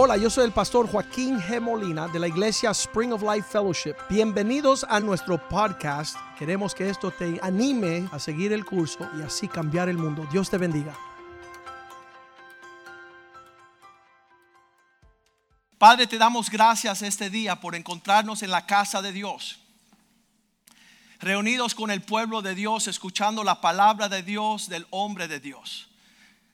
Hola, yo soy el pastor Joaquín G. Molina de la iglesia Spring of Life Fellowship. Bienvenidos a nuestro podcast. Queremos que esto te anime a seguir el curso y así cambiar el mundo. Dios te bendiga. Padre, te damos gracias este día por encontrarnos en la casa de Dios. Reunidos con el pueblo de Dios, escuchando la palabra de Dios del hombre de Dios.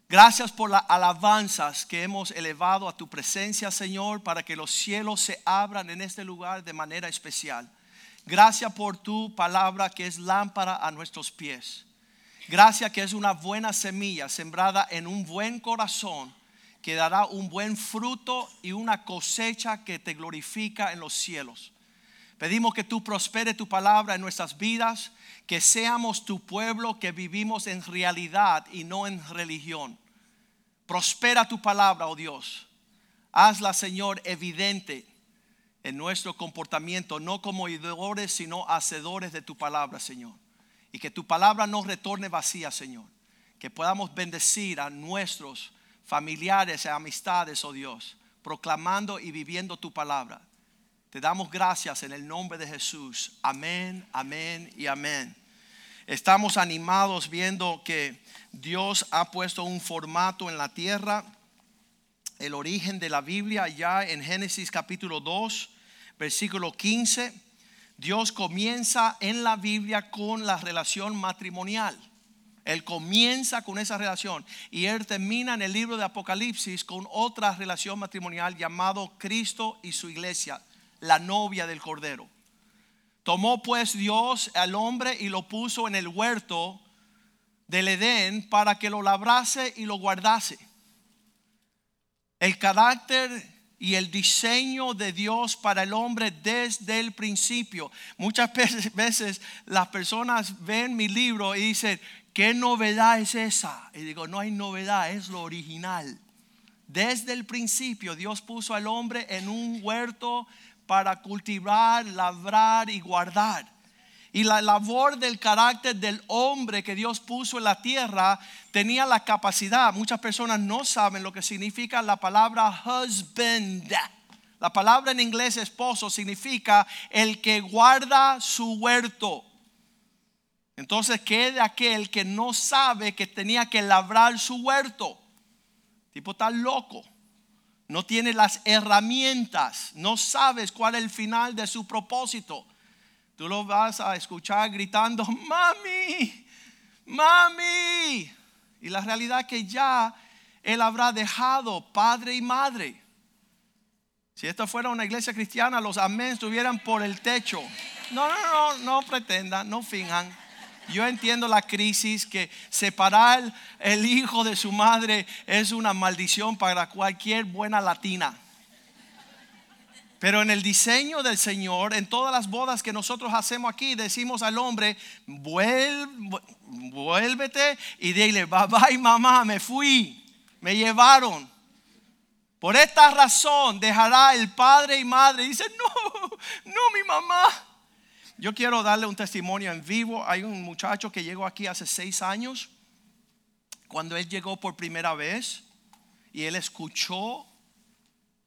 Gracias por las alabanzas que hemos elevado a tu presencia, Señor, para que los cielos se abran en este lugar de manera especial. Gracias por tu palabra que es lámpara a nuestros pies. Gracias que es una buena semilla sembrada en un buen corazón que dará un buen fruto y una cosecha que te glorifica en los cielos. Pedimos que tú prospere tu palabra en nuestras vidas, que seamos tu pueblo, que vivimos en realidad y no en religión. Prospera tu palabra, oh Dios. Hazla, Señor, evidente en nuestro comportamiento, no como oidores, sino hacedores de tu palabra, Señor. Y que tu palabra no retorne vacía, Señor. Que podamos bendecir a nuestros familiares y amistades, oh Dios, proclamando y viviendo tu palabra. Te damos gracias en el nombre de Jesús. Amén, amén y amén. Estamos animados viendo que Dios ha puesto un formato en la tierra. El origen de la Biblia ya en Génesis capítulo 2, versículo 15. Dios comienza en la Biblia con la relación matrimonial. Él comienza con esa relación y él termina en el libro de Apocalipsis con otra relación matrimonial llamado Cristo y su iglesia, la novia del Cordero. Tomó pues Dios al hombre y lo puso en el huerto del Edén para que lo labrase y lo guardase. El carácter y el diseño de Dios para el hombre desde el principio. Muchas veces las personas ven mi libro y dicen, ¿qué novedad es esa? Y digo, no hay novedad, es lo original. Desde el principio Dios puso al hombre en un huerto para cultivar, labrar y guardar. Y la labor del carácter del hombre que Dios puso en la tierra tenía la capacidad. Muchas personas no saben lo que significa la palabra husband. La palabra en inglés esposo significa el que guarda su huerto. Entonces, ¿qué de aquel que no sabe que tenía que labrar su huerto? Tipo tan loco. No tiene las herramientas. No sabes cuál es el final de su propósito. Tú lo vas a escuchar gritando, mami, mami. Y la realidad es que ya él habrá dejado padre y madre. Si esto fuera una iglesia cristiana, los amén estuvieran por el techo. No, no, no, no pretendan, no finjan. Yo entiendo la crisis que separar el hijo de su madre es una maldición para cualquier buena latina. Pero en el diseño del Señor, en todas las bodas que nosotros hacemos aquí, decimos al hombre, vuélvete y dile, bye bye mamá, me fui, me llevaron. Por esta razón dejará el padre y madre. Dice, no, no mi mamá yo quiero darle un testimonio en vivo. Hay un muchacho que llegó aquí hace seis años. Cuando él llegó por primera vez y él escuchó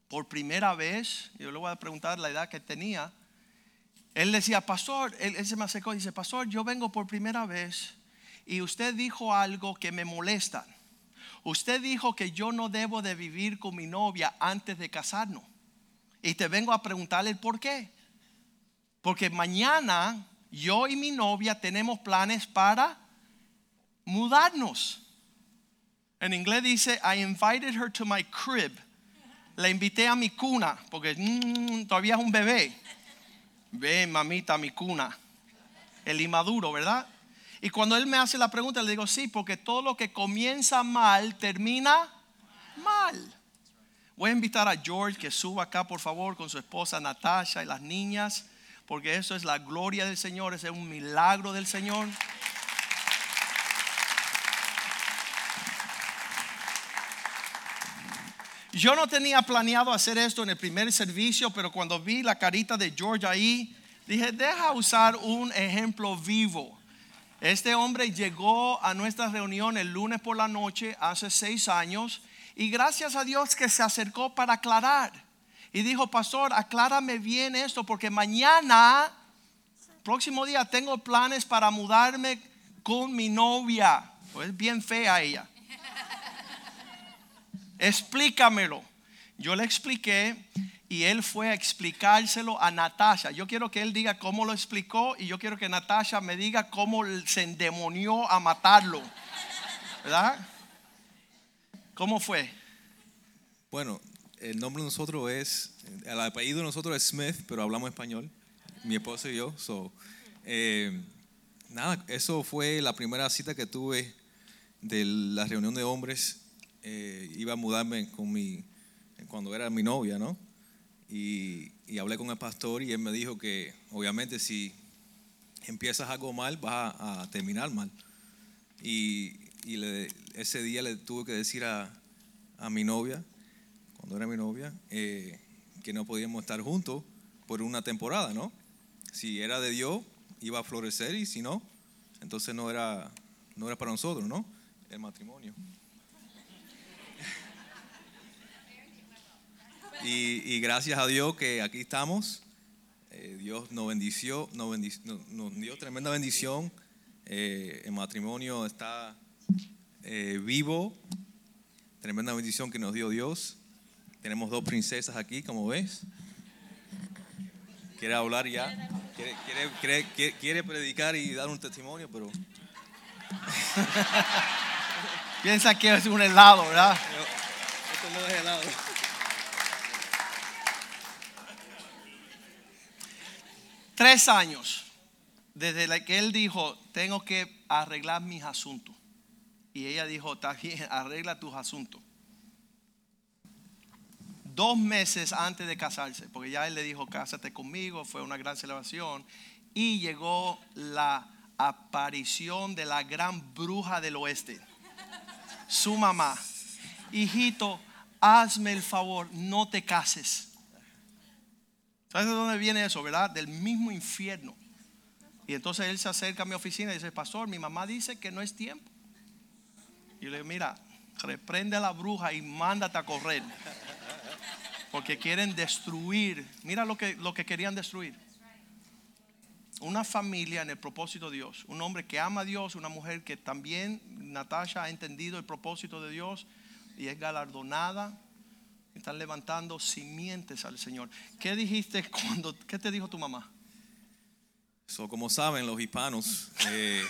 por primera vez, yo le voy a preguntar la edad que tenía. Él decía, pastor, él, se me acercó y dice, pastor, yo vengo por primera vez y usted dijo algo que me molesta. Usted dijo que yo no debo de vivir con mi novia antes de casarnos. Y te vengo a preguntarle el por qué. Porque mañana yo y mi novia tenemos planes para mudarnos. En inglés dice, I invited her to my crib. La invité a mi cuna, porque mm, todavía es un bebé. Ven, mamita, mi cuna. El inmaduro, ¿verdad? Y cuando él me hace la pregunta, le digo, sí, porque todo lo que comienza mal termina mal. Voy a invitar a George que suba acá, por favor, con su esposa Natasha y las niñas porque eso es la gloria del Señor, es un milagro del Señor. Yo no tenía planeado hacer esto en el primer servicio, pero cuando vi la carita de George ahí, dije, deja usar un ejemplo vivo. Este hombre llegó a nuestra reunión el lunes por la noche hace seis años Y gracias a Dios que se acercó para aclarar. Y dijo, pastor, aclárame bien esto porque mañana, próximo día, tengo planes para mudarme con mi novia. Pues bien fea ella. Explícamelo. Yo le expliqué y él fue a explicárselo a Natasha. Yo quiero que él diga cómo lo explicó y yo quiero que Natasha me diga cómo se endemonió a matarlo. ¿Verdad? ¿Cómo fue? Bueno, el nombre de nosotros es, el apellido de nosotros es Smith, pero hablamos español, mi esposo y yo. So, eh, nada, eso fue la primera cita que tuve de la reunión de hombres. Eh, iba a mudarme con mi, cuando era mi novia, ¿no? Y, y hablé con el pastor y él me dijo que obviamente si empiezas algo mal vas a, a terminar mal. Y, y le- ese día le tuve que decir a, a mi novia, cuando era mi novia, eh, que no podíamos estar juntos por una temporada, ¿no? Si era de Dios, iba a florecer y si no, entonces no era, no era para nosotros, ¿no? El matrimonio. Y, gracias a Dios que aquí estamos. Eh, Dios nos bendició, nos, bendic- nos- dio tremenda bendición. Eh, el matrimonio está vivo. Tremenda bendición que nos dio Dios. Tenemos dos princesas aquí, como ves. Quiere hablar ya. Quiere, quiere- quiere- quiere- quiere predicar y dar un testimonio, pero Piensa que es un helado, ¿verdad? esto no es helado. Tres años desde la que él dijo, tengo que arreglar mis asuntos. Y ella dijo, está bien, arregla tus asuntos. Dos meses antes de casarse, porque ya él le dijo, cásate conmigo, fue una gran celebración. Y llegó la aparición de la gran bruja del oeste, su mamá. Hijito, hazme el favor, no te cases. ¿Sabes de dónde viene eso, verdad? Del mismo infierno. Y entonces él se acerca a mi oficina y dice, pastor, mi mamá dice que no es tiempo. Y yo le digo, mira, reprende a la bruja y mándate a correr. Porque quieren destruir. Mira lo que, lo que querían destruir. Una familia en el propósito de Dios. Un hombre que ama a Dios, una mujer que también, Natasha, ha entendido el propósito de Dios y es galardonada. Están levantando simientes al Señor. ¿Qué dijiste cuando, qué te dijo tu mamá? So, como saben los hispanos, eh,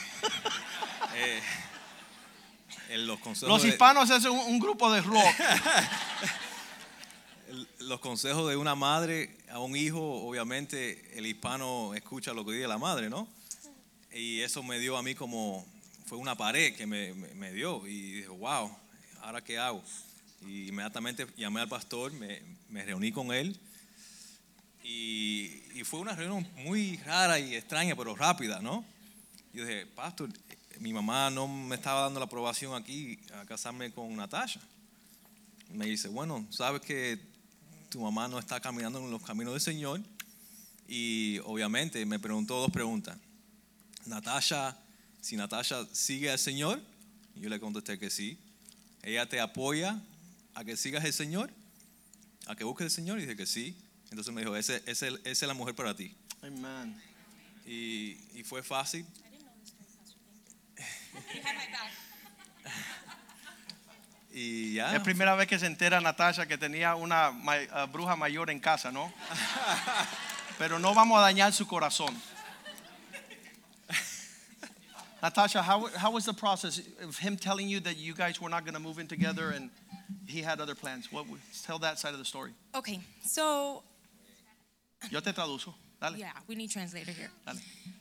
eh, los consejos Los de- hispanos es un, un grupo de rock. los consejos de una madre a un hijo, obviamente el hispano escucha lo que dice la madre, ¿no? Y eso me dio a mí como, fue una pared que me, me- me dio y dije, wow, ¿ahora qué hago? Y inmediatamente llamé al pastor, me, me reuní con él y, y fue una reunión muy rara y extraña, pero rápida, ¿no? Yo dije, pastor, mi mamá no me estaba dando la aprobación aquí a casarme con Natasha. Me dice, bueno, sabes que tu mamá no está caminando en los caminos del Señor. Y obviamente me preguntó dos preguntas. Natasha, si Natasha sigue al Señor, yo le contesté que sí. Ella te apoya a que sigas el Señor, a que busques el Señor, y dije que sí. Entonces me dijo, esa es la mujer para ti. Amen. Y, y fue fácil. Y ya. Es primera vez que se entera Natasha que tenía una ma- eh, bruja mayor en casa, ¿no? Pero no vamos a dañar su corazón. Natasha, how, how was the process of him telling you that you guys were not going to move in together and he had other plans? What, tell that side of the story. Okay, so Yo te traduzo. Dale. yeah, we need translator here. Dale.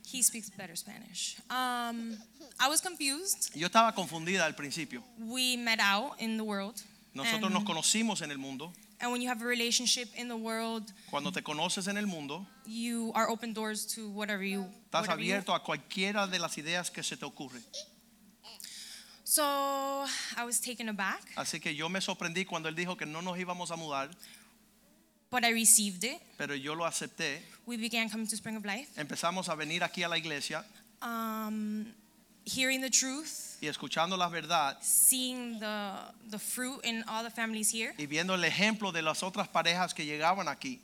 He speaks better Spanish. Um, I was confused. Yo estaba confundida al principio. We met out in the world. Nosotros and, nos conocimos en el mundo. and when you have a relationship in the world, Cuando te conoces en el mundo, you are open doors to whatever you. estás whatever you- abierto a cualquiera de las ideas que se te ocurre. So I was taken aback, Así que yo me sorprendí cuando él dijo que no nos íbamos a mudar, but I received it. pero yo lo acepté. We began coming to Spring of Life. Empezamos a venir aquí a la iglesia Um, hearing the truth, y escuchando la verdad seeing the the fruit in all the families here. y viendo el ejemplo de las otras parejas que llegaban aquí.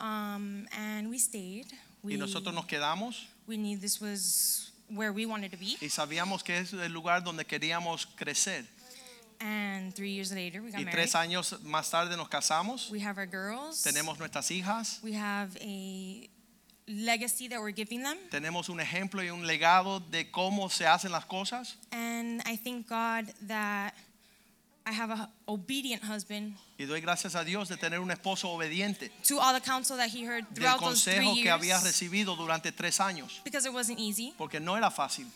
Um, and we stayed. We, Y nosotros nos quedamos we knew this was where we wanted to be. y sabíamos que es el lugar donde queríamos crecer. And three years later, we got Y married. tres años más tarde nos casamos, We have our girls. tenemos nuestras hijas, We have a legacy that we're giving them. tenemos un ejemplo y un legado de cómo se hacen las cosas. And I thank God that I have a obedient husband Y doy gracias a Dios de tener un esposo obediente to all the counsel that he heard del throughout those three consejo que había years. recibido durante tres años, Because it wasn't easy. porque no era fácil.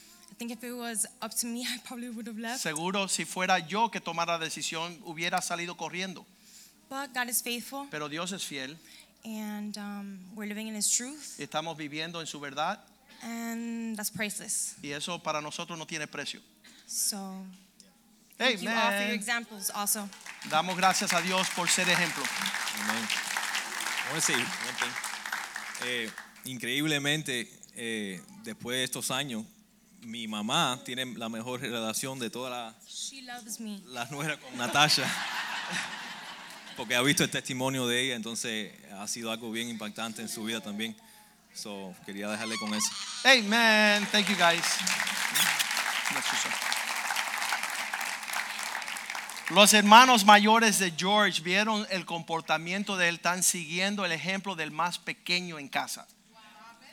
I think if it was up to me, I probably would have left. Seguro si fuera yo que tomara la decisión hubiera salido corriendo, But God is faithful, pero Dios es fiel and um, we're living in His truth, y estamos viviendo en su verdad and that's priceless. y eso para nosotros no tiene precio. So thank you all for your Amen. examples also. Damos gracias a Dios por ser ejemplo. Amén. I wanna say one thing. Eh, increíblemente, eh, después de estos años, mi mamá tiene la mejor relación de todas las She loves me. las nueras con Natasha. Porque ha visto el testimonio de ella, entonces ha sido algo bien impactante en su vida también. So, quería dejarle con eso. Amen. Thank you guys. Los hermanos mayores de George vieron el comportamiento de él, están siguiendo el ejemplo del más pequeño en casa.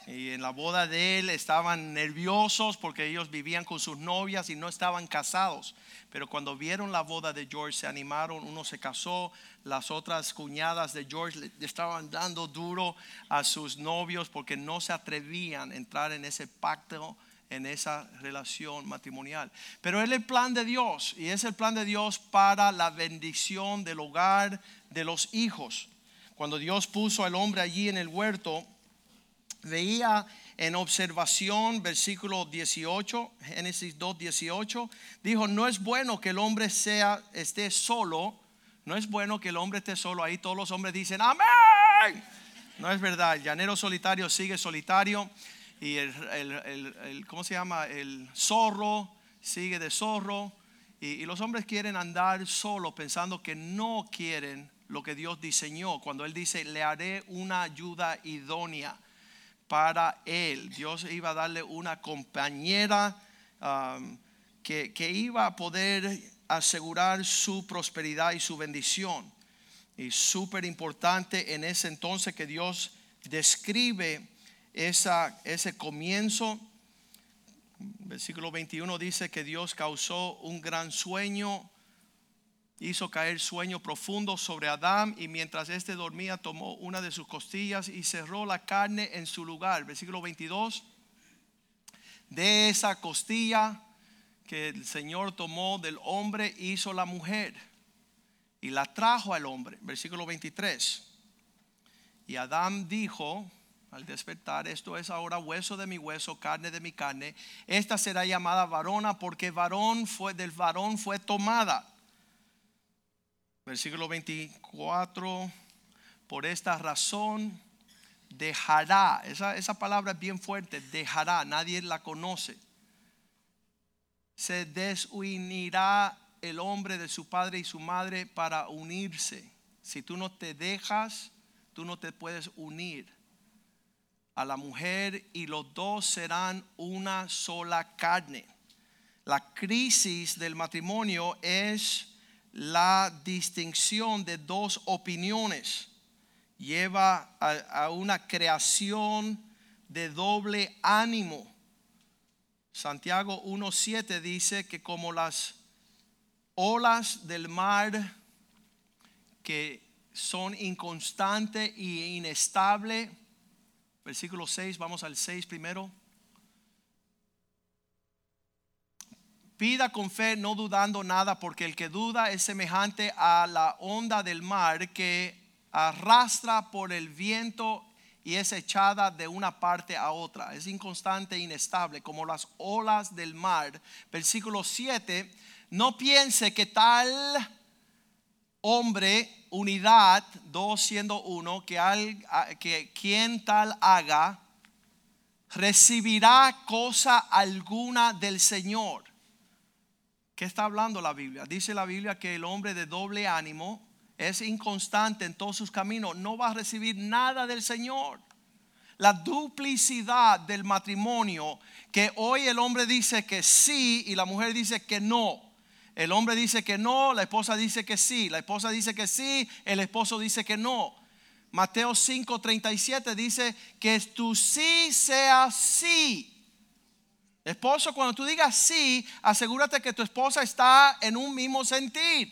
Y en la boda de él estaban nerviosos porque ellos vivían con sus novias y no estaban casados. Pero cuando vieron la boda de George se animaron, uno se casó, las otras cuñadas de George le estaban dando duro a sus novios porque no se atrevían a entrar en ese pacto, en esa relación matrimonial. Pero es el plan de Dios y es el plan de Dios para la bendición del hogar de los hijos. Cuando Dios puso al hombre allí en el huerto, veía en observación, versículo 18, Génesis 2, 18, dijo, no es bueno que el hombre sea, esté solo, no es bueno que el hombre esté solo, ahí todos los hombres dicen, amén. No es verdad, el llanero solitario sigue solitario y el, el- el- ¿cómo se llama? El zorro sigue de zorro y, y los hombres quieren andar solos pensando que no quieren lo que Dios diseñó. Cuando Él dice, le haré una ayuda idónea para él. Dios iba a darle una compañera um, que, que iba a poder asegurar su prosperidad y su bendición. Y súper importante en ese entonces que Dios describe ese comienzo. Versículo 21 dice que Dios causó un gran sueño hizo caer sueño profundo sobre Adán y mientras éste dormía tomó una de sus costillas y cerró la carne en su lugar. Versículo 22. De esa costilla que el Señor tomó del hombre hizo la mujer y la trajo al hombre. Versículo 23. Y Adán dijo al despertar, esto es ahora hueso de mi hueso, carne de mi carne. Esta será llamada varona porque varón fue del varón fue tomada. Versículo 24, por esta razón dejará, esa, esa palabra es bien fuerte, dejará, nadie la conoce. Se desunirá el hombre de su padre y su madre para unirse. Si tú no te dejas, tú no te puedes unir a la mujer y los dos serán una sola carne. La crisis del matrimonio es la distinción de dos opiniones. Lleva a, una creación de doble ánimo. Santiago 1.7 dice que como las olas del mar que son inconstantes e inestables, versículo 6, vamos al 6 primero. Pida con fe, no dudando nada, porque el que duda es semejante a la onda del mar que arrastra por el viento y es echada de una parte a otra. Es inconstante e inestable, como las olas del mar. Versículo 7, no piense que tal hombre, unidad, dos siendo uno, que, al, que quien tal haga, recibirá cosa alguna del Señor. ¿Qué está hablando la Biblia? Dice la Biblia que el hombre de doble ánimo es inconstante en todos sus caminos, no va a recibir nada del Señor. La duplicidad del matrimonio, que hoy el hombre dice que sí y la mujer dice que no. El hombre dice que no, la esposa dice que sí, la esposa dice que sí, el esposo dice que no. Mateo 5:37 dice que tu sí sea sí. Esposo, cuando tú digas sí, asegúrate que tu esposa está en un mismo sentir.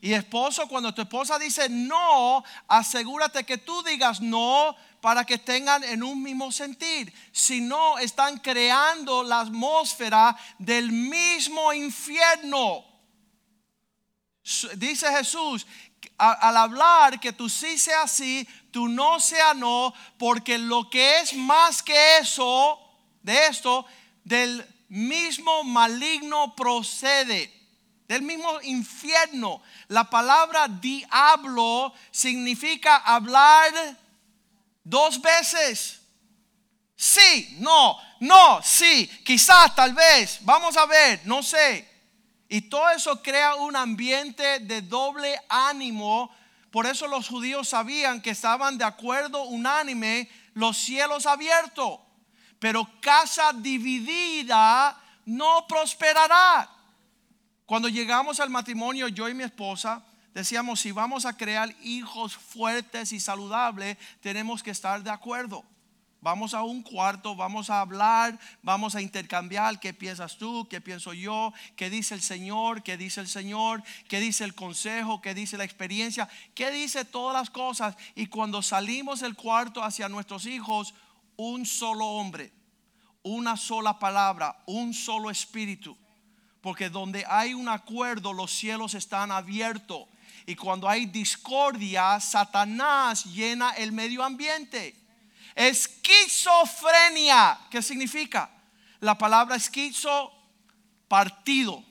Y esposo, cuando tu esposa dice no, asegúrate que tú digas no para que tengan en un mismo sentir. Si no, están creando la atmósfera del mismo infierno. Dice Jesús, al hablar que tú sí sea sí, tú no sea no, porque lo que es más que eso, de esto, del mismo maligno procede, del mismo infierno. La palabra diablo significa hablar dos veces. Sí, no, no, sí, quizás, tal vez, vamos a ver, no sé. Y todo eso crea un ambiente de doble ánimo. Por eso los judíos sabían que estaban de acuerdo unánime los cielos abiertos. Pero casa dividida no prosperará. Cuando llegamos al matrimonio, yo y mi esposa, decíamos, si vamos a crear hijos fuertes y saludables, tenemos que estar de acuerdo. Vamos a un cuarto, vamos a hablar, vamos a intercambiar qué piensas tú, qué pienso yo, qué dice el Señor, qué dice el Señor, qué dice el consejo, qué dice la experiencia, qué dice todas las cosas. Y cuando salimos del cuarto hacia nuestros hijos, un solo hombre, una sola palabra, un solo espíritu. Porque donde hay un acuerdo, los cielos están abiertos. Y cuando hay discordia, Satanás llena el medio ambiente. Esquizofrenia, ¿qué significa? La palabra esquizo, partido.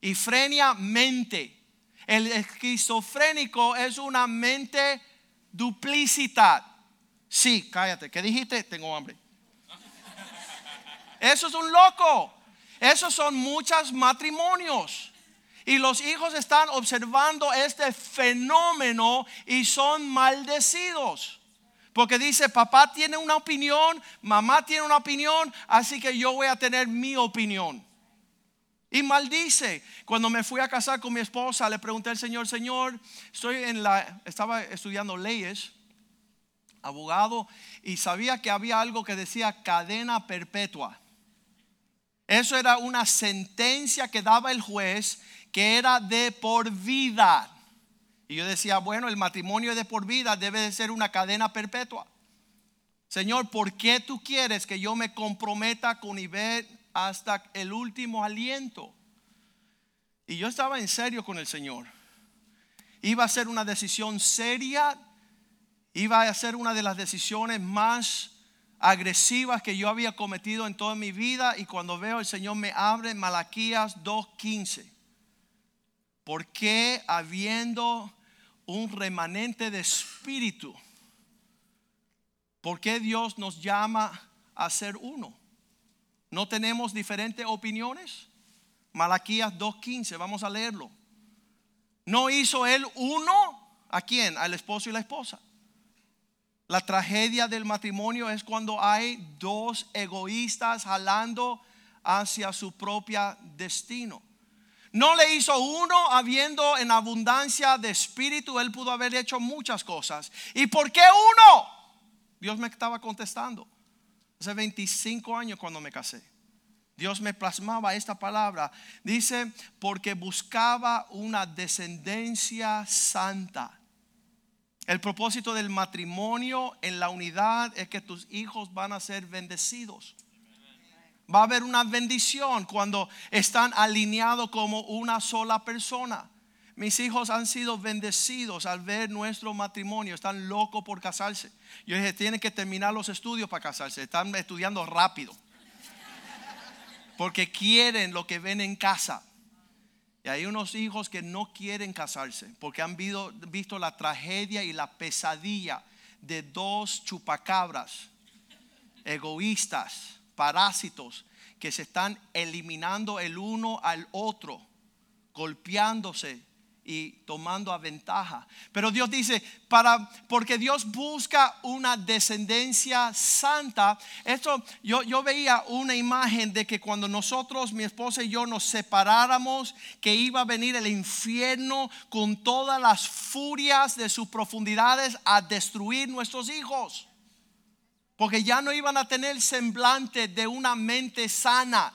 Y frenia, mente. El esquizofrénico es una mente duplicidad. Sí, cállate. ¿Qué dijiste? Tengo hambre. Eso es un loco. Esos son muchos matrimonios. Y los hijos están observando este fenómeno y son maldecidos. Porque dice, papá tiene una opinión, mamá tiene una opinión, así que yo voy a tener mi opinión. Y maldice. Cuando me fui a casar con mi esposa, le pregunté al Señor, Señor, estoy en la, estaba estudiando leyes abogado y sabía que había algo que decía cadena perpetua. Eso era una sentencia que daba el juez que era de por vida. Y yo decía, bueno, el matrimonio de por vida debe de ser una cadena perpetua. Señor, ¿por qué tú quieres que yo me comprometa con Ivette hasta el último aliento? Y yo estaba en serio con el Señor. Iba a ser una decisión seria iba a ser una de las decisiones más agresivas que yo había cometido en toda mi vida y cuando veo el Señor me abre Malaquías 2.15. ¿Por qué habiendo un remanente de espíritu? ¿Por qué Dios nos llama a ser uno? ¿No tenemos diferentes opiniones? Malaquías 2.15, vamos a leerlo. ¿No hizo él uno? ¿A quién? Al esposo y la esposa. La tragedia del matrimonio es cuando hay dos egoístas jalando hacia su propio destino. No le hizo uno habiendo en abundancia de espíritu, él pudo haber hecho muchas cosas. ¿Y por qué uno? Dios me estaba contestando. Hace 25 años cuando me casé. Dios me plasmaba esta palabra. Dice, porque buscaba una descendencia santa. El propósito del matrimonio en la unidad es que tus hijos van a ser bendecidos. Va a haber una bendición cuando están alineados como una sola persona. Mis hijos han sido bendecidos al ver nuestro matrimonio. Están locos por casarse. Yo dije, tienen que terminar los estudios para casarse. Están estudiando rápido. Porque quieren lo que ven en casa. Hay unos hijos que no quieren casarse porque han visto, la tragedia y la pesadilla de dos chupacabras egoístas, parásitos, que se están eliminando el uno al otro, golpeándose y tomando a ventaja. Pero Dios dice, para, porque Dios busca una descendencia santa. Esto, yo, yo veía una imagen de que cuando nosotros, mi esposa y yo, nos separáramos, que iba a venir el infierno con todas las furias de sus profundidades a destruir nuestros hijos. Porque ya no iban a tener semblante de una mente sana,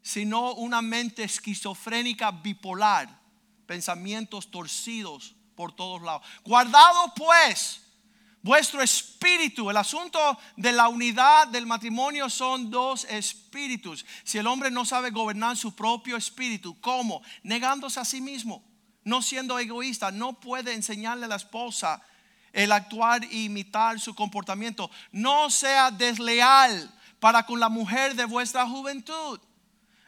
sino una mente esquizofrénica bipolar pensamientos torcidos por todos lados. Guardado pues vuestro espíritu. El asunto de la unidad del matrimonio son dos espíritus. Si el hombre no sabe gobernar su propio espíritu, ¿cómo? Negándose a sí mismo, no siendo egoísta, no puede enseñarle a la esposa el actuar e imitar su comportamiento. No sea desleal para con la mujer de vuestra juventud.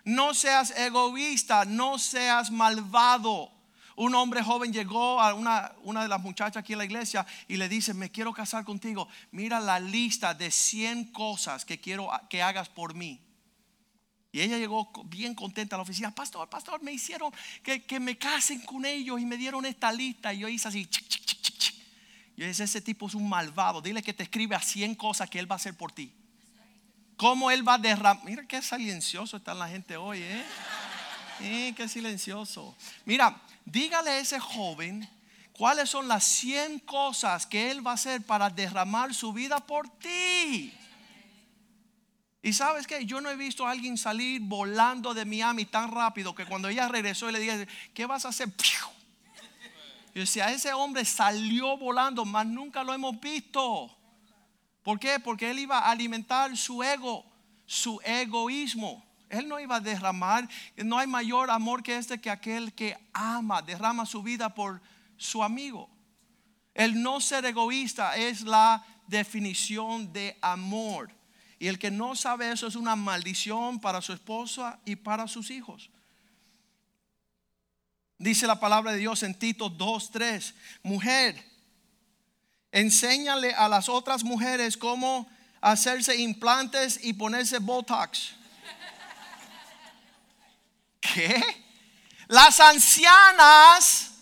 No seas egoísta, no seas malvado. Un hombre joven llegó a una, una, de las muchachas aquí en la iglesia y le dice, me quiero casar contigo. Mira la lista de 100 cosas que quiero que hagas por mí. Y ella llegó bien contenta a la oficina. Pastor, pastor, me hicieron que, que me casen con ellos y me dieron esta lista. Y yo hice así. Yo dije, ese tipo es un malvado. Dile que te escribe a 100 cosas que él va a hacer por ti. ¿Cómo él va a derramar? Mira qué silencioso está la gente hoy, ¿eh? ¿Eh? Qué silencioso. Mira, dígale a ese joven cuáles son las 100 cosas que él va a hacer para derramar su vida por ti. Y sabes que yo no he visto a alguien salir volando de Miami tan rápido que cuando ella regresó y le dije, ¿qué vas a hacer? Y decía, ese hombre salió volando, mas nunca lo hemos visto. ¿Por qué? Porque él iba a alimentar su ego, su egoísmo. Él no iba a derramar, no hay mayor amor que este que aquel que ama, derrama su vida por su amigo. El no ser egoísta es la definición de amor. Y el que no sabe eso es una maldición para su esposa y para sus hijos. Dice la palabra de Dios en Tito 2:3, mujer, enséñale a las otras mujeres cómo hacerse implantes y ponerse botox ¿Qué? Las ancianas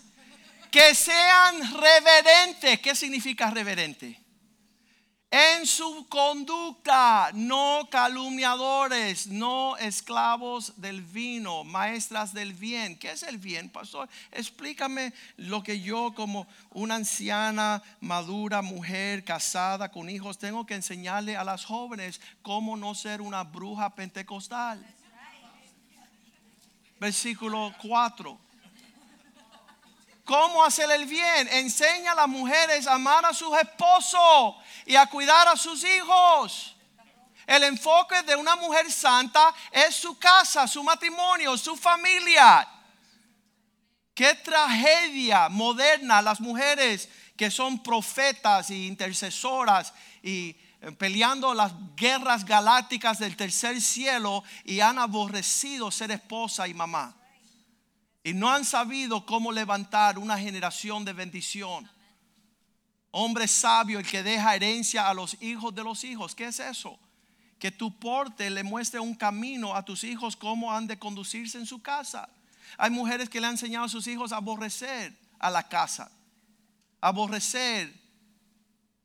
que sean reverentes. ¿Qué significa reverente? En su conducta, no calumniadores, no esclavos del vino, maestras del bien. ¿Qué es el bien, pastor? Explícame lo que yo como una anciana, madura, mujer, casada, con hijos, tengo que enseñarle a las jóvenes cómo no ser una bruja pentecostal versículo 4. ¿Cómo hacer el bien? Enseña a las mujeres a amar a sus esposos y a cuidar a sus hijos. El enfoque de una mujer santa es su casa, su matrimonio, su familia. Qué tragedia moderna las mujeres que son profetas y intercesoras y peleando las guerras galácticas del tercer cielo y han aborrecido ser esposa y mamá. Y no han sabido cómo levantar una generación de bendición. Hombre sabio, el que deja herencia a los hijos de los hijos. ¿Qué es eso? Que tu porte le muestre un camino a tus hijos cómo han de conducirse en su casa. Hay mujeres que le han enseñado a sus hijos a aborrecer a la casa, aborrecer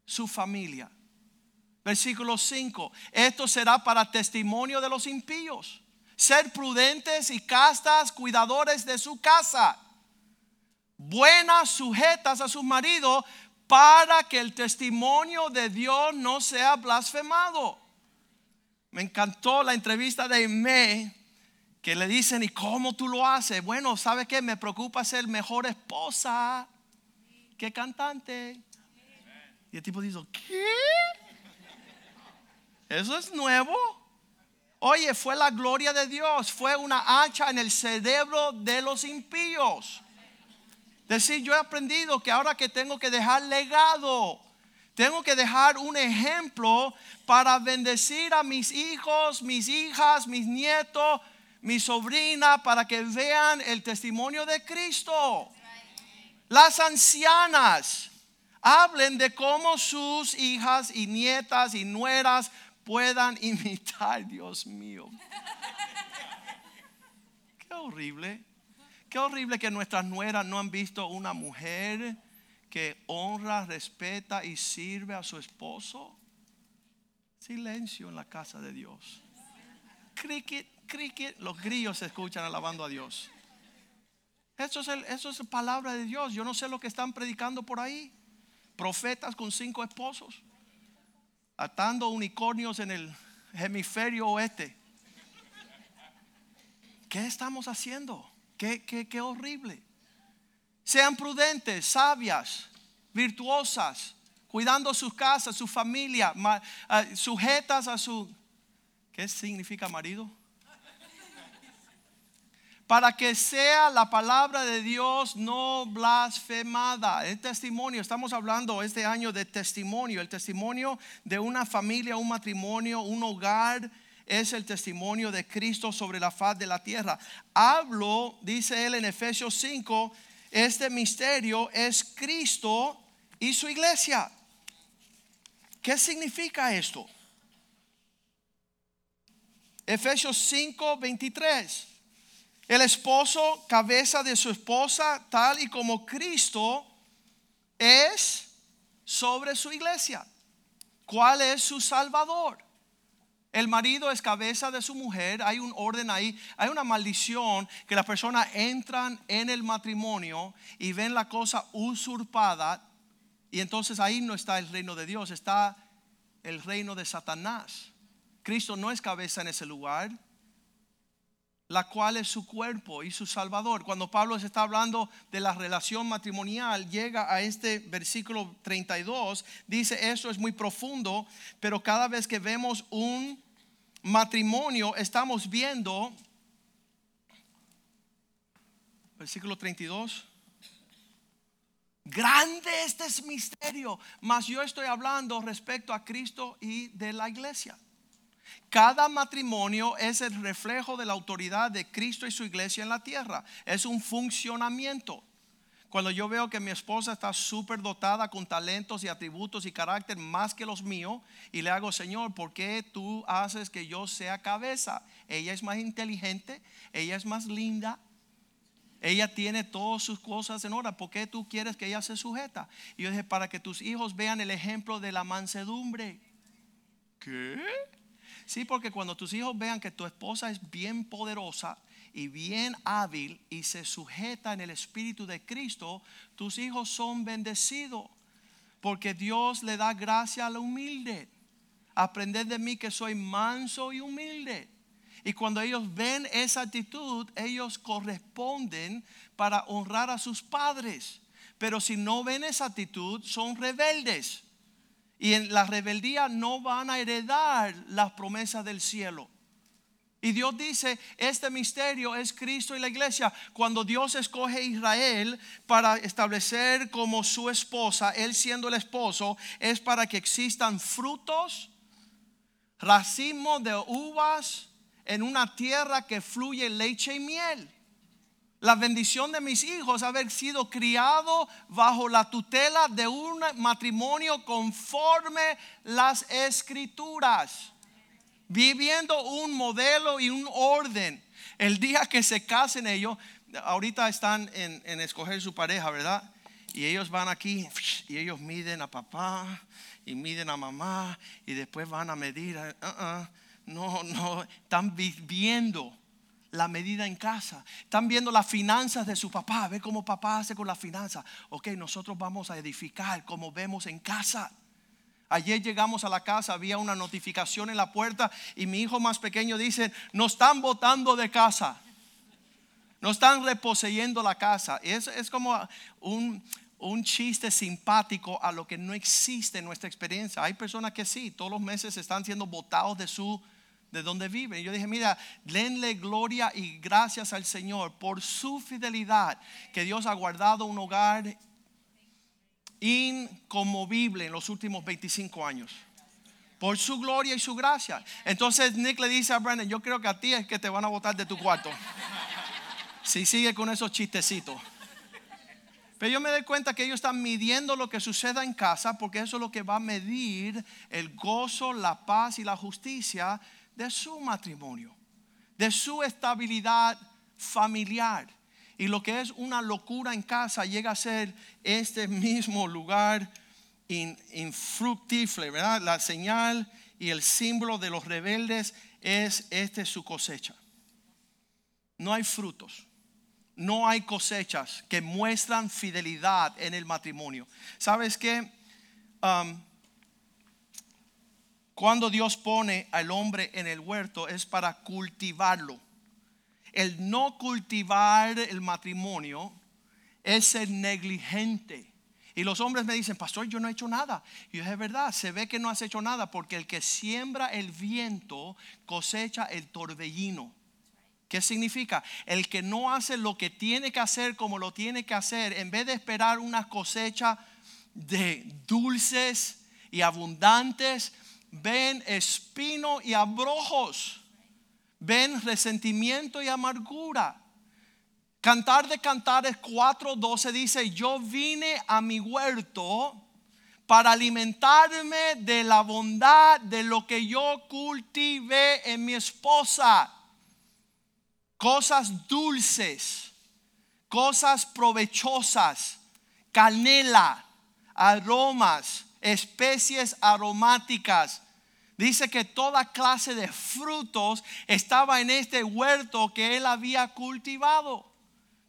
su familia. Versículo 5. Esto será para testimonio de los impíos. Ser prudentes y castas, cuidadores de su casa. Buenas, sujetas a su marido, para que el testimonio de Dios no sea blasfemado. Me encantó la entrevista de Me que le dicen, ¿y cómo tú lo haces? Bueno, ¿sabe qué? Me preocupa ser mejor esposa que cantante. Y el tipo dice, ¿qué? Eso es nuevo. Oye, fue la gloria de Dios, fue una hacha en el cerebro de los impíos. Decir, yo he aprendido que ahora que tengo que dejar legado, tengo que dejar un ejemplo para bendecir a mis hijos, mis hijas, mis nietos, mi sobrina, para que vean el testimonio de Cristo. Las ancianas hablen de cómo sus hijas y nietas y nueras puedan imitar, Dios mío. Qué horrible. Qué horrible que nuestras nueras no han visto una mujer que honra, respeta y sirve a su esposo. Silencio en la casa de Dios. Cricket, cricket, los grillos se escuchan alabando a Dios. Eso es, eso es la palabra de Dios. Yo no sé lo que están predicando por ahí. Profetas con cinco esposos, atando unicornios en el hemisferio oeste. ¿Qué estamos haciendo? Qué, qué, qué horrible. Sean prudentes, sabias, virtuosas, cuidando sus casas, su familia, ah, sujetas a su... ¿Qué significa marido? Para que sea la palabra de Dios no blasfemada. El testimonio, estamos hablando este año de testimonio. El testimonio de una familia, un matrimonio, un hogar es el testimonio de Cristo sobre la faz de la tierra. Hablo, dice él en Efesios 5, este misterio es Cristo y su iglesia. ¿Qué significa esto? Efesios 5, 23. El esposo, cabeza de su esposa, tal y como Cristo es sobre su iglesia. ¿Cuál es su salvador? El marido es cabeza de su mujer, hay un orden ahí, hay una maldición que las personas entran en el matrimonio y ven la cosa usurpada y entonces ahí no está el reino de Dios, está el reino de Satanás. Cristo no es cabeza en ese lugar, la cual es su cuerpo y su salvador. Cuando Pablo se está hablando de la relación matrimonial, llega a este versículo 32, dice, eso es muy profundo, pero cada vez que vemos un matrimonio, estamos viendo, versículo 32, grande este es misterio, mas yo estoy hablando respecto a Cristo y de la iglesia. Cada matrimonio es el reflejo de la autoridad de Cristo y su iglesia en la tierra. Es un funcionamiento. Cuando yo veo que mi esposa está súper dotada con talentos y atributos y carácter más que los míos, y le hago, Señor, ¿por qué tú haces que yo sea cabeza? Ella es más inteligente, ella es más linda, ella tiene todas sus cosas en orden. ¿Por qué tú quieres que ella se sujeta? Y yo dije, para que tus hijos vean el ejemplo de la mansedumbre. ¿Qué? Sí, porque cuando tus hijos vean que tu esposa es bien poderosa y bien hábil y se sujeta en el Espíritu de Cristo, tus hijos son bendecidos. Porque Dios le da gracia a la humilde. Aprended de mí que soy manso y humilde. Y cuando ellos ven esa actitud, ellos corresponden para honrar a sus padres. Pero si no ven esa actitud, son rebeldes. Y en la rebeldía no van a heredar las promesas del cielo. Y Dios dice, este misterio es Cristo y la iglesia. Cuando Dios escoge a Israel para establecer como su esposa, Él siendo el esposo, es para que existan frutos, racimo de uvas en una tierra que fluye leche y miel. La bendición de mis hijos haber sido criado bajo la tutela de un matrimonio conforme las escrituras, viviendo un modelo y un orden. El día que se casen ellos, ahorita están en, escoger su pareja, ¿verdad? Y ellos van aquí y ellos miden a papá y miden a mamá y después van a medir. uh, uh, no, no, están viviendo la medida en casa. Están viendo las finanzas de su papá, a ver cómo papá hace con las finanzas. Ok, nosotros vamos a edificar como vemos en casa. Ayer llegamos a la casa, había una notificación en la puerta y mi hijo más pequeño dice, nos están botando de casa. Nos están reposeyendo la casa. Es, es como un, un chiste simpático a lo que no existe en nuestra experiencia. Hay personas que sí, todos los meses están siendo botados de su de donde viven. Yo dije, mira, denle gloria y gracias al Señor por su fidelidad, que Dios ha guardado un hogar inconmovible en los últimos 25 años. Por su gloria y su gracia. Entonces Nick le dice a Brandon, yo creo que a ti es que te van a botar de tu cuarto. Si sigue con esos chistecitos. Pero yo me doy cuenta que ellos están midiendo lo que suceda en casa porque eso es lo que va a medir el gozo, la paz y la justicia de su matrimonio, de su estabilidad familiar. Y lo que es una locura en casa llega a ser este mismo lugar infructífero, ¿verdad? La señal y el símbolo de los rebeldes es este su cosecha. No hay frutos no hay cosechas que muestran fidelidad en el matrimonio. ¿Sabes qué? Um, cuando Dios pone al hombre en el huerto es para cultivarlo. El no cultivar el matrimonio es ser negligente. Y los hombres me dicen, pastor, yo no he hecho nada. Y es verdad, se ve que no has hecho nada porque el que siembra el viento cosecha el torbellino. ¿Qué significa? El que no hace lo que tiene que hacer como lo tiene que hacer, en vez de esperar una cosecha de dulces y abundantes, ven espino y abrojos, ven resentimiento y amargura. Cantar de Cantares 4:12 dice, yo vine a mi huerto para alimentarme de la bondad de lo que yo cultivé en mi esposa cosas dulces, cosas provechosas, canela, aromas, especies aromáticas. Dice que toda clase de frutos estaba en este huerto que él había cultivado.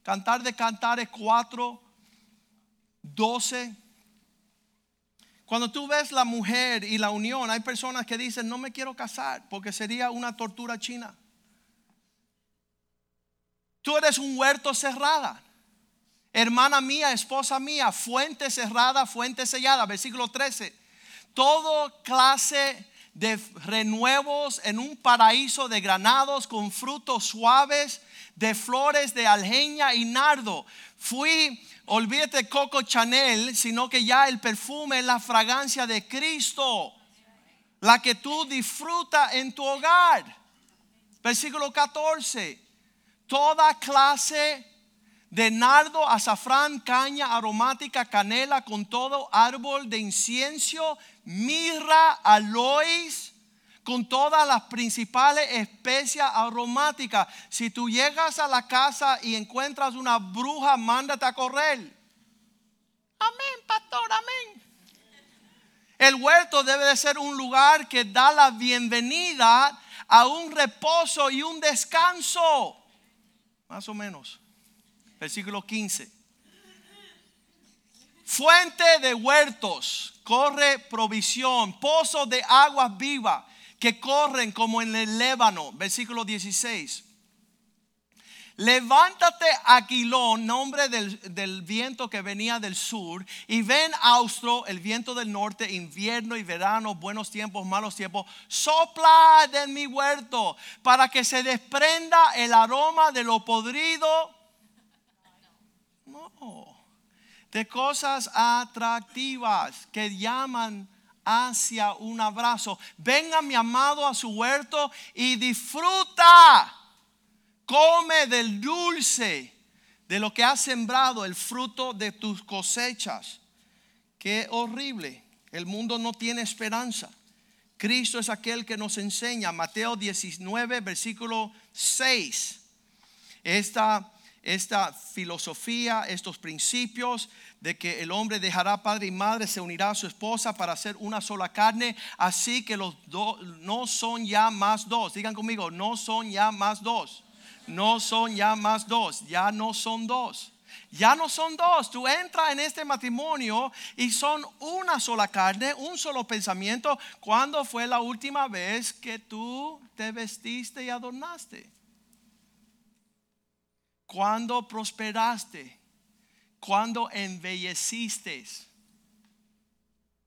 Cantar de Cantares 4, 12. Cuando tú ves la mujer y la unión, hay personas que dicen, no me quiero casar porque sería una tortura china. Tú eres un huerto cerrada. Hermana mía, esposa mía, fuente cerrada, fuente sellada. Versículo 13. Todo clase de renuevos en un paraíso de granados con frutos suaves, de flores de aljeña y nardo. Fui, olvídate Coco Chanel, sino que ya el perfume es la fragancia de Cristo, la que tú disfrutas en tu hogar. Versículo 14 toda clase de nardo, azafrán, caña aromática, canela, con todo árbol de incienso, mirra, aloes, con todas las principales especias aromáticas. Si tú llegas a la casa y encuentras una bruja, mándate a correr. Amén, pastor, amén. El huerto debe de ser un lugar que da la bienvenida a un reposo y un descanso más o menos. Versículo 15. Fuente de huertos, corre provisión, pozo de aguas vivas que corren como en el Lébano. Versículo 16. Levántate Aquilón, nombre del, viento que venía del sur, y ven Austro, el viento del norte, invierno y verano, buenos tiempos, malos tiempos, sopla de mi huerto para que se desprenda el aroma de lo podrido. De cosas atractivas que llaman hacia un abrazo. Venga mi amado a su huerto y disfruta come del dulce de lo que has sembrado, el fruto de tus cosechas. Qué horrible. El mundo no tiene esperanza. Cristo es aquel que nos enseña, Mateo 19, versículo 6. Esta, esta filosofía, estos principios de que el hombre dejará padre y madre, se unirá a su esposa para hacer una sola carne, así que los dos no son ya más dos. Digan conmigo, no son ya más dos no son ya más dos, ya no son dos. Ya no son dos, tú entras en este matrimonio y son una sola carne, un solo pensamiento. ¿Cuándo fue la última vez que tú te vestiste y adornaste? ¿Cuándo prosperaste? ¿Cuándo embelleciste?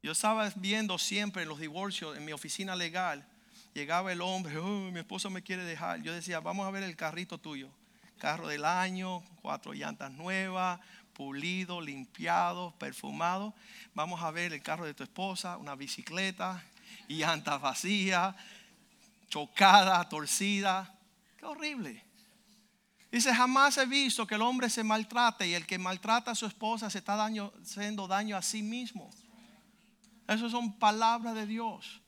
Yo estaba viendo siempre los divorcios en mi oficina legal llegaba el hombre, oh, mi esposo me quiere dejar. Yo decía, vamos a ver el carrito tuyo. Carro del año, cuatro llantas nuevas, pulido, limpiado, perfumado. Vamos a ver el carro de tu esposa, una bicicleta, llantas vacías, chocada, torcida. Qué horrible. Dice, jamás he visto que el hombre se maltrate y el que maltrata a su esposa se está haciendo daño a sí mismo. Esas son palabras de Dios.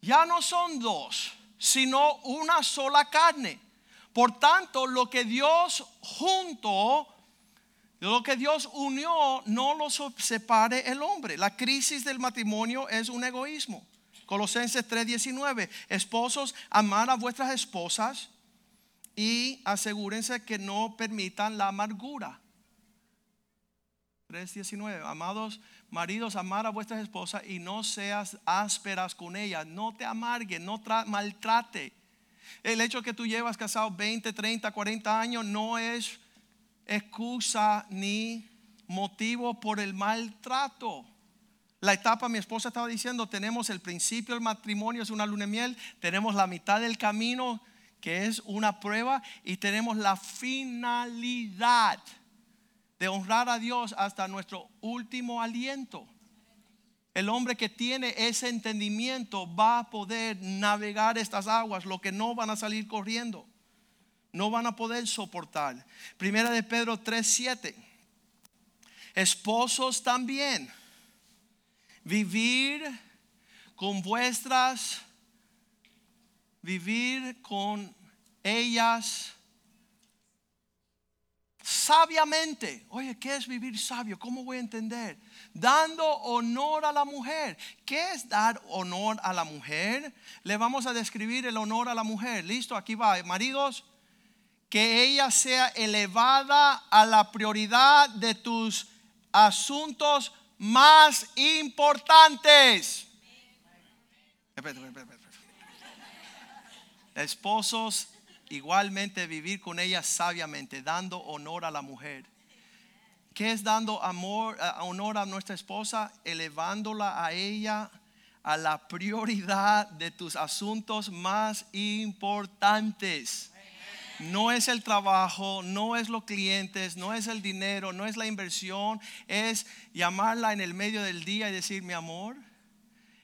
Ya no son dos, sino una sola carne. Por tanto, lo que Dios juntó, lo que Dios unió, no lo separe el hombre. La crisis del matrimonio es un egoísmo. Colosenses 3:19, esposos, amar a vuestras esposas y asegúrense que no permitan la amargura. 3:19, amados maridos, amar a vuestras esposas y no seas ásperas con ellas, no te amarguen, no maltrate. El hecho que tú llevas casado 20, 30, 40 años no es excusa ni motivo por el maltrato. La etapa, mi esposa estaba diciendo, tenemos el principio del matrimonio, es una luna de miel, tenemos la mitad del camino, que es una prueba, y tenemos la finalidad de honrar a Dios hasta nuestro último aliento. El hombre que tiene ese entendimiento va a poder navegar estas aguas, lo que no van a salir corriendo, no van a poder soportar. Primera de Pedro 3:7. Esposos también vivir con vuestras, vivir con ellas sabiamente. Oye, ¿qué es vivir sabio? ¿Cómo voy a entender? Dando honor a la mujer. ¿Qué es dar honor a la mujer? Le vamos a describir el honor a la mujer. Listo, aquí va. Maridos, que ella sea elevada a la prioridad de tus asuntos más importantes. Esposos, igualmente vivir con ella sabiamente, dando honor a la mujer. ¿Qué es dando amor, honor a nuestra esposa? Elevándola a ella a la prioridad de tus asuntos más importantes. No es el trabajo, no es los clientes, no es el dinero, no es la inversión, es llamarla en el medio del día y decir, mi amor,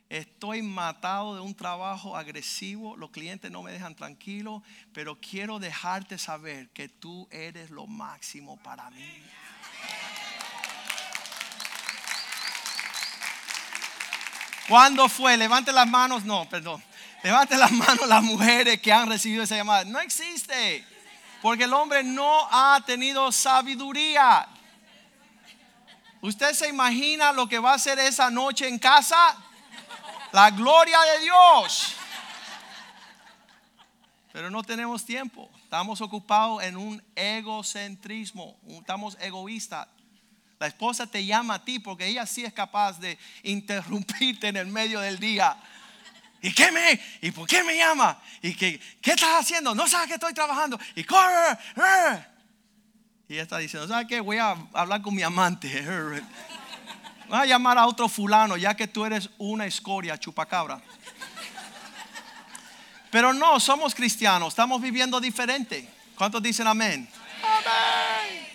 estoy matado de un trabajo agresivo, los clientes no me dejan tranquilo, pero quiero dejarte saber que tú eres lo máximo para mí. ¿Cuándo fue? Levante las manos, no, perdón. Levante las manos las mujeres que han recibido esa llamada. No existe. Porque el hombre no ha tenido sabiduría. ¿Usted se imagina lo que va a hacer esa noche en casa? La gloria de Dios. Pero no tenemos tiempo. Estamos ocupados en un egocentrismo. Estamos egoístas. La esposa te llama a ti porque ella sí es capaz de interrumpirte en el medio del día ¿Y qué me? ¿Y por qué me llama? ¿Y qué, qué estás haciendo? No sabes que estoy trabajando. Y corre. Y ella está diciendo, ¿sabes qué? Voy a hablar con mi amante. Voy a llamar a otro fulano, ya que tú eres una escoria, chupacabra. Pero no, somos cristianos, estamos viviendo diferente. ¿Cuántos dicen amén? Amén.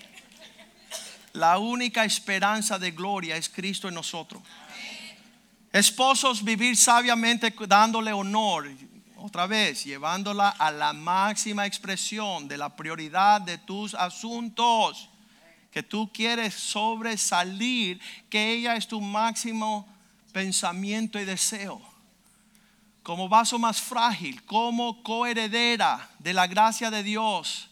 La única esperanza de gloria es Cristo en nosotros. Esposos, vivir sabiamente dándole honor, otra vez, llevándola a la máxima expresión de la prioridad de tus asuntos, que tú quieres sobresalir, que ella es tu máximo pensamiento y deseo. Como vaso más frágil, como coheredera de la gracia de Dios,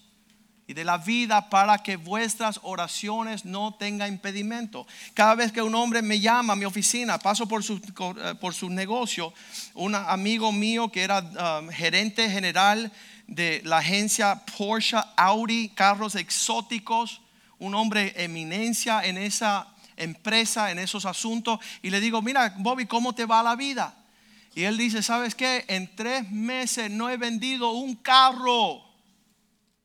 y de la vida para que vuestras oraciones no tengan impedimento. Cada vez que un hombre me llama a mi oficina, paso por su, eh, por su negocio, un amigo mío que era um, gerente general de la agencia Porsche Audi, carros exóticos, un hombre eminencia en esa empresa, en esos asuntos, y le digo, mira, Bobby, ¿cómo te va la vida? Y él dice, ¿sabes qué? En tres meses no he vendido un carro.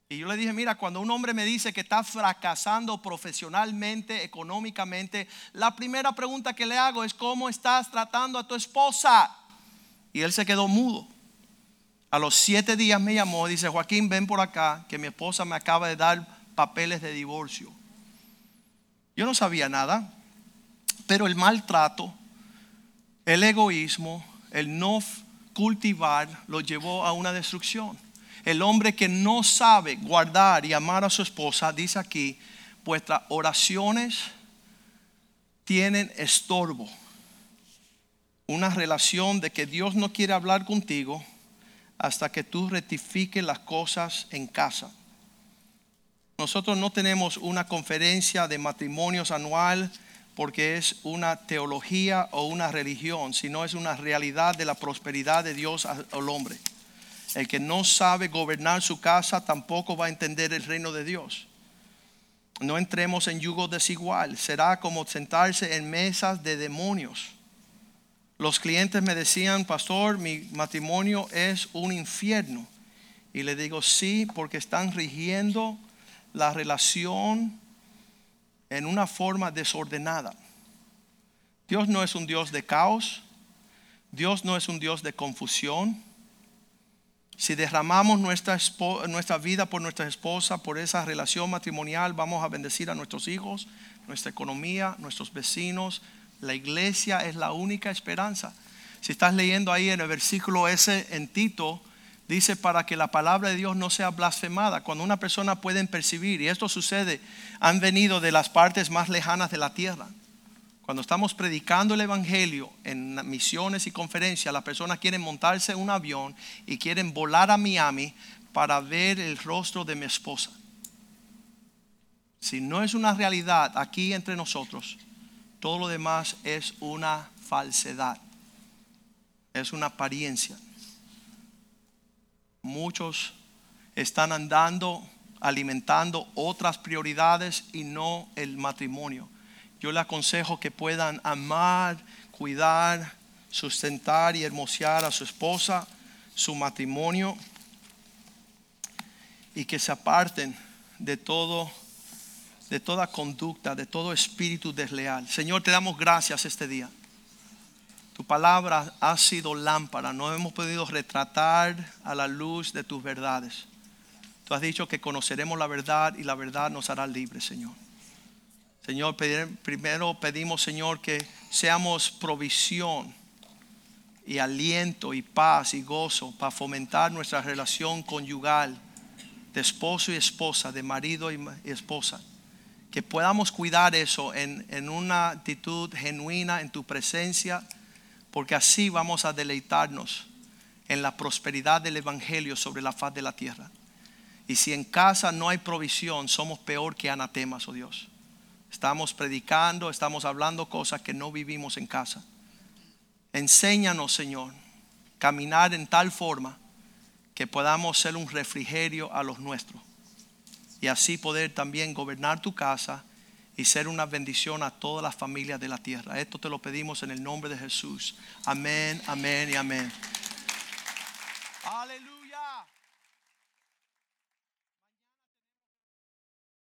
Y yo le dije, mira, cuando un hombre me dice que está fracasando profesionalmente, económicamente, la primera pregunta que le hago es, ¿cómo estás tratando a tu esposa? Y él se quedó mudo. A los siete días me llamó y dice, Joaquín, ven por acá, que mi esposa me acaba de dar papeles de divorcio. Yo no sabía nada, pero el maltrato, el egoísmo, el no cultivar, lo llevó a una destrucción. El hombre que no sabe guardar y amar a su esposa, dice aquí, vuestras oraciones tienen estorbo. Una relación de que Dios no quiere hablar contigo hasta que tú rectifiques las cosas en casa. Nosotros no tenemos una conferencia de matrimonios anual porque es una teología o una religión, sino es una realidad de la prosperidad de Dios al hombre. El que no sabe gobernar su casa tampoco va a entender el reino de Dios. No entremos en yugo desigual. Será como sentarse en mesas de demonios. Los clientes me decían, pastor, mi matrimonio es un infierno. Y le digo, sí, porque están rigiendo la relación en una forma desordenada. Dios no es un Dios de caos. Dios no es un Dios de confusión. Si derramamos nuestra, nuestra vida por nuestra esposa, por esa relación matrimonial, vamos a bendecir a nuestros hijos, nuestra economía, nuestros vecinos. La iglesia es la única esperanza. Si estás leyendo ahí en el versículo ese en Tito, dice para que la palabra de Dios no sea blasfemada. Cuando una persona puede percibir, y esto sucede, han venido de las partes más lejanas de la tierra. Cuando estamos predicando el Evangelio en misiones y conferencias, las personas quieren montarse en un avión y quieren volar a Miami para ver el rostro de mi esposa. Si no es una realidad aquí entre nosotros, todo lo demás es una falsedad, es una apariencia. Muchos están andando alimentando otras prioridades y no el matrimonio yo le aconsejo que puedan amar, cuidar, sustentar y hermosear a su esposa, su matrimonio y que se aparten de todo de toda conducta, de todo espíritu desleal. Señor, te damos gracias este día. Tu palabra ha sido lámpara, no hemos podido retratar a la luz de tus verdades. Tú has dicho que conoceremos la verdad y la verdad nos hará libres, Señor. Señor, primero pedimos, Señor, que seamos provisión y aliento y paz y gozo para fomentar nuestra relación conyugal de esposo y esposa, de marido y esposa. Que podamos cuidar eso en, en una actitud genuina en tu presencia, porque así vamos a deleitarnos en la prosperidad del Evangelio sobre la faz de la tierra. Y si en casa no hay provisión, somos peor que anatemas, oh Dios. Estamos predicando, estamos hablando cosas que no vivimos en casa. Enséñanos, Señor, caminar en tal forma que podamos ser un refrigerio a los nuestros. Y así poder también gobernar tu casa y ser una bendición a todas las familias de la tierra. Esto te lo pedimos en el nombre de Jesús. Amén, amén y amén.